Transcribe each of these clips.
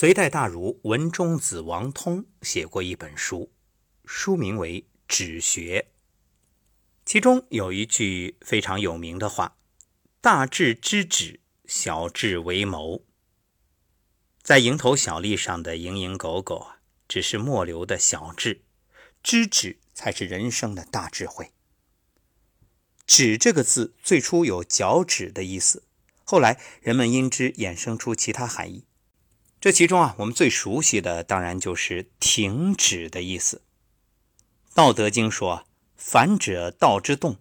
隋代大儒文中子王通写过一本书，书名为《止学》，其中有一句非常有名的话：“大智知止，小智为谋。”在蝇头小利上的蝇营狗苟啊，只是末流的小智，知止才是人生的大智慧。止这个字最初有脚趾的意思，后来人们因之衍生出其他含义。这其中啊，我们最熟悉的当然就是停止的意思。《道德经》说：“反者道之动，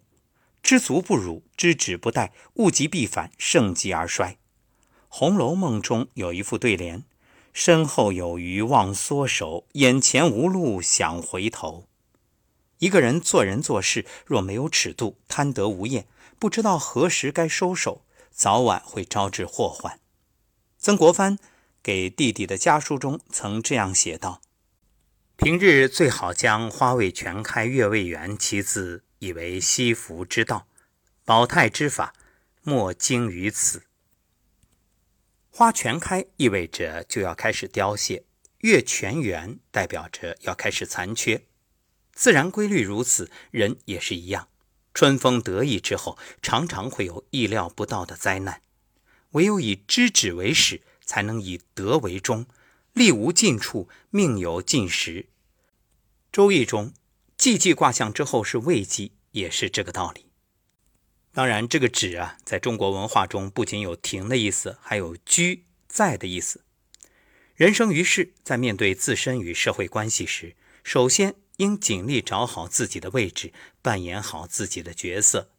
知足不辱，知止不殆，物极必反，盛极而衰。”《红楼梦》中有一副对联：“身后有余忘缩手，眼前无路想回头。”一个人做人做事若没有尺度，贪得无厌，不知道何时该收手，早晚会招致祸患。曾国藩。给弟弟的家书中曾这样写道：“平日最好将花未全开月未圆其字以为惜福之道，保泰之法，莫精于此。花全开意味着就要开始凋谢，月全圆代表着要开始残缺。自然规律如此，人也是一样。春风得意之后，常常会有意料不到的灾难，唯有以知止为始。”才能以德为中，力无尽处，命有尽时。周易中，既济卦象之后是未济，也是这个道理。当然，这个止啊，在中国文化中不仅有停的意思，还有居在的意思。人生于世，在面对自身与社会关系时，首先应尽力找好自己的位置，扮演好自己的角色。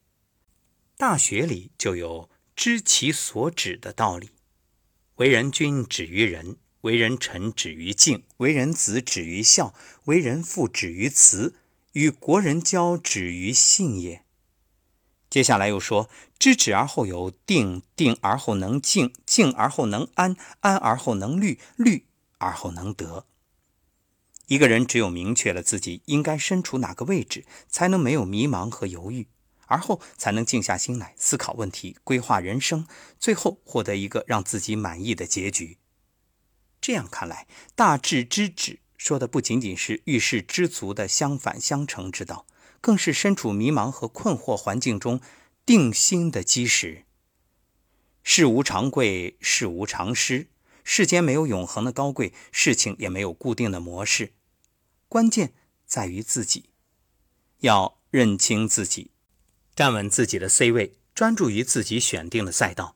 大学里就有知其所止的道理。为人君止于仁，为人臣止于敬，为人子止于孝，为人父止于慈，与国人交止于信也。接下来又说：知止而后有定，定而后能静，静而后能安，安而后能虑，虑而后能得。一个人只有明确了自己应该身处哪个位置，才能没有迷茫和犹豫。而后才能静下心来思考问题，规划人生，最后获得一个让自己满意的结局。这样看来，大智之止说的不仅仅是遇事知足的相反相成之道，更是身处迷茫和困惑环境中定心的基石。事无常贵，事无常失，世间没有永恒的高贵，事情也没有固定的模式，关键在于自己，要认清自己。站稳自己的 C 位，专注于自己选定的赛道，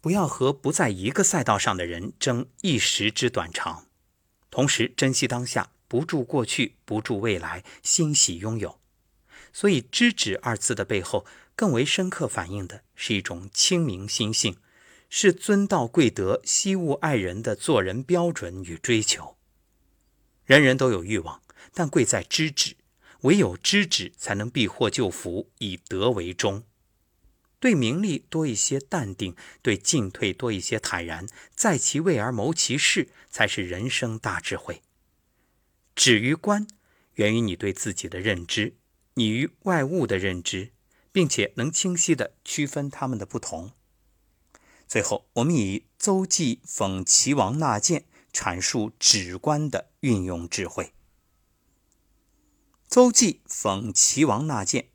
不要和不在一个赛道上的人争一时之短长。同时，珍惜当下，不住过去，不住未来，欣喜拥有。所以，“知止”二字的背后，更为深刻反映的是一种清明心性，是尊道贵德、惜物爱人的做人标准与追求。人人都有欲望，但贵在知止。唯有知止，才能避祸救福，以德为中。对名利多一些淡定，对进退多一些坦然，在其位而谋其事，才是人生大智慧。止于观，源于你对自己的认知，你与外物的认知，并且能清晰地区分它们的不同。最后，我们以邹忌讽齐王纳谏，阐述止观的运用智慧。邹忌讽齐王纳谏。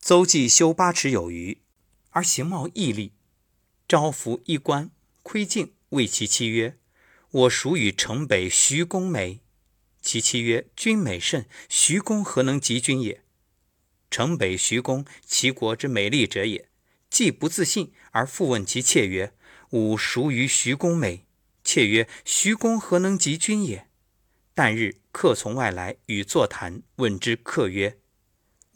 邹忌修八尺有余，而形貌毅力，招服一官，窥镜谓其妻曰：“我孰与城北徐公美？”其妻曰：“君美甚，徐公何能及君也？”城北徐公，齐国之美丽者也。既不自信，而复问其妾曰：“吾孰于徐公美？”妾曰：“徐公何能及君也？”旦日，客从外来，与坐谈。问之，客曰：“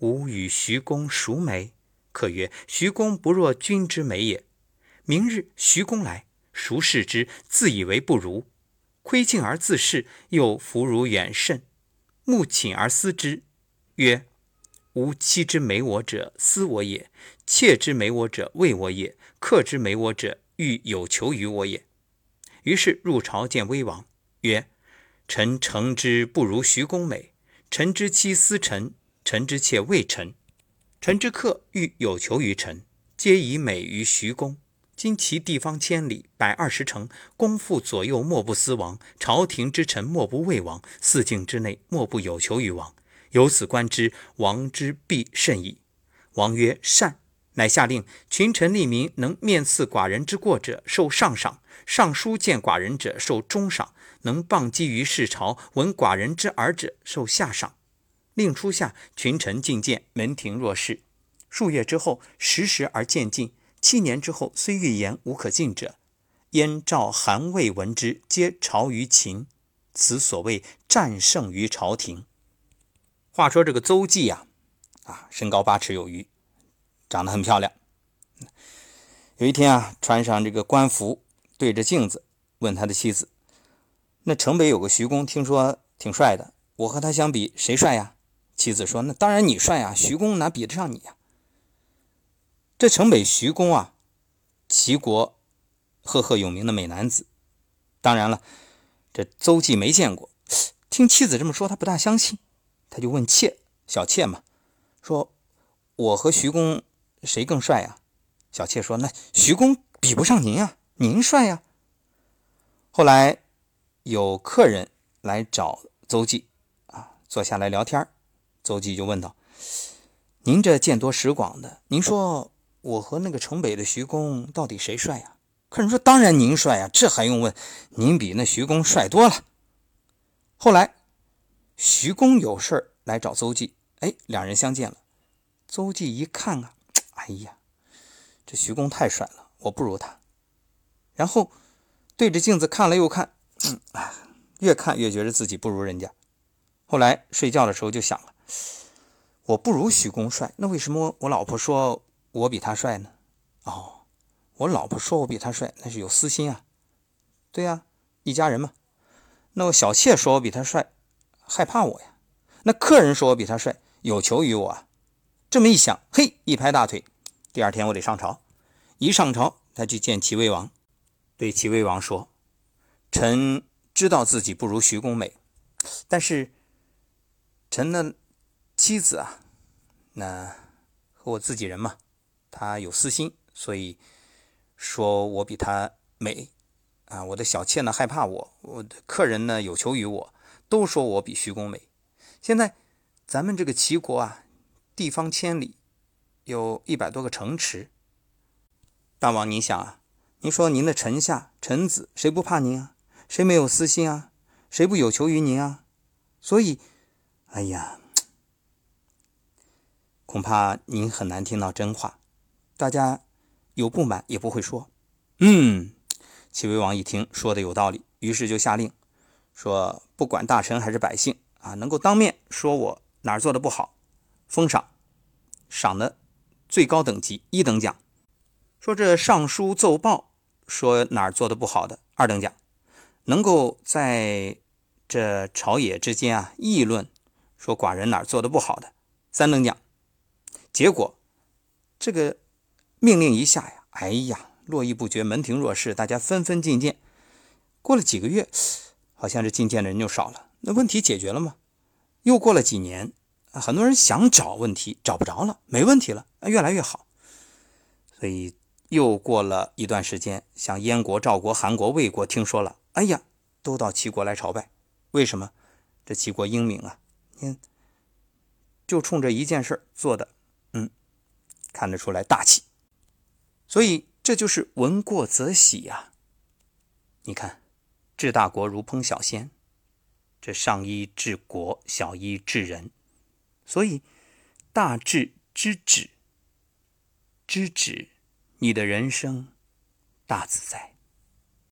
吾与徐公孰美？”客曰：“徐公不若君之美也。”明日，徐公来，孰视之？自以为不如，窥镜而自视，又弗如远甚。目寝而思之，曰：“吾妻之美我者，思我也；妾之美我者，畏我也；客之美我者，欲有求于我也。”于是入朝见威王，曰：臣诚之不如徐公美。臣之妻思臣，臣之妾畏臣，臣之客欲有求于臣，皆以美于徐公。今其地方千里，百二十城，公妇左右莫不思王，朝廷之臣莫不畏王，四境之内莫不有求于王。由此观之，王之必甚矣。王曰：“善。”乃下令群臣吏民能面刺寡人之过者，受上赏；上书见寡人者，受中赏；能谤讥于市朝，闻寡人之耳者，受下赏。令初下，群臣进谏，门庭若市。数月之后，时时而渐进。七年之后，虽欲言，无可进者。燕赵韩魏闻之，皆朝于秦。此所谓战胜于朝廷。话说这个邹忌呀，啊，身高八尺有余。长得很漂亮。有一天啊，穿上这个官服，对着镜子问他的妻子：“那城北有个徐公，听说挺帅的，我和他相比，谁帅呀？”妻子说：“那当然你帅呀，徐公哪比得上你呀？”这城北徐公啊，齐国赫赫有名的美男子。当然了，这邹忌没见过，听妻子这么说，他不大相信，他就问妾，小妾嘛，说：“我和徐公。”谁更帅呀？小妾说：“那徐公比不上您呀，您帅呀。”后来有客人来找邹忌啊，坐下来聊天邹忌就问道：“您这见多识广的，您说我和那个城北的徐公到底谁帅呀？”客人说：“当然您帅呀，这还用问？您比那徐公帅多了。”后来徐公有事来找邹忌，哎，两人相见了。邹忌一看啊。哎呀，这徐公太帅了，我不如他。然后对着镜子看了又看，嗯，越看越觉得自己不如人家。后来睡觉的时候就想了，我不如徐公帅，那为什么我老婆说我比他帅呢？哦，我老婆说我比他帅，那是有私心啊。对呀，一家人嘛。那我小妾说我比他帅，害怕我呀。那客人说我比他帅，有求于我。这么一想，嘿，一拍大腿。第二天我得上朝，一上朝，他去见齐威王，对齐威王说：“臣知道自己不如徐公美，但是臣的妻子啊，那和我自己人嘛，他有私心，所以说我比他美啊。我的小妾呢害怕我，我的客人呢有求于我，都说我比徐公美。现在咱们这个齐国啊。”地方千里，有一百多个城池。大王，您想啊，您说您的臣下、臣子谁不怕您啊？谁没有私心啊？谁不有求于您啊？所以，哎呀，恐怕您很难听到真话。大家有不满也不会说。嗯，齐威王一听说的有道理，于是就下令说：不管大臣还是百姓啊，能够当面说我哪儿做的不好。封赏，赏的最高等级一等奖。说这上书奏报，说哪儿做的不好的二等奖。能够在这朝野之间啊议论，说寡人哪儿做的不好的三等奖。结果这个命令一下呀，哎呀，络绎不绝，门庭若市，大家纷纷进谏。过了几个月，好像这进谏的人就少了。那问题解决了吗？又过了几年。很多人想找问题找不着了，没问题了，越来越好。所以又过了一段时间，像燕国、赵国、韩国、魏国听说了，哎呀，都到齐国来朝拜。为什么？这齐国英明啊，你就冲这一件事做的，嗯，看得出来大气。所以这就是闻过则喜呀。你看，治大国如烹小鲜，这上医治国，小医治人。所以，大智之止，知止，你的人生大自在。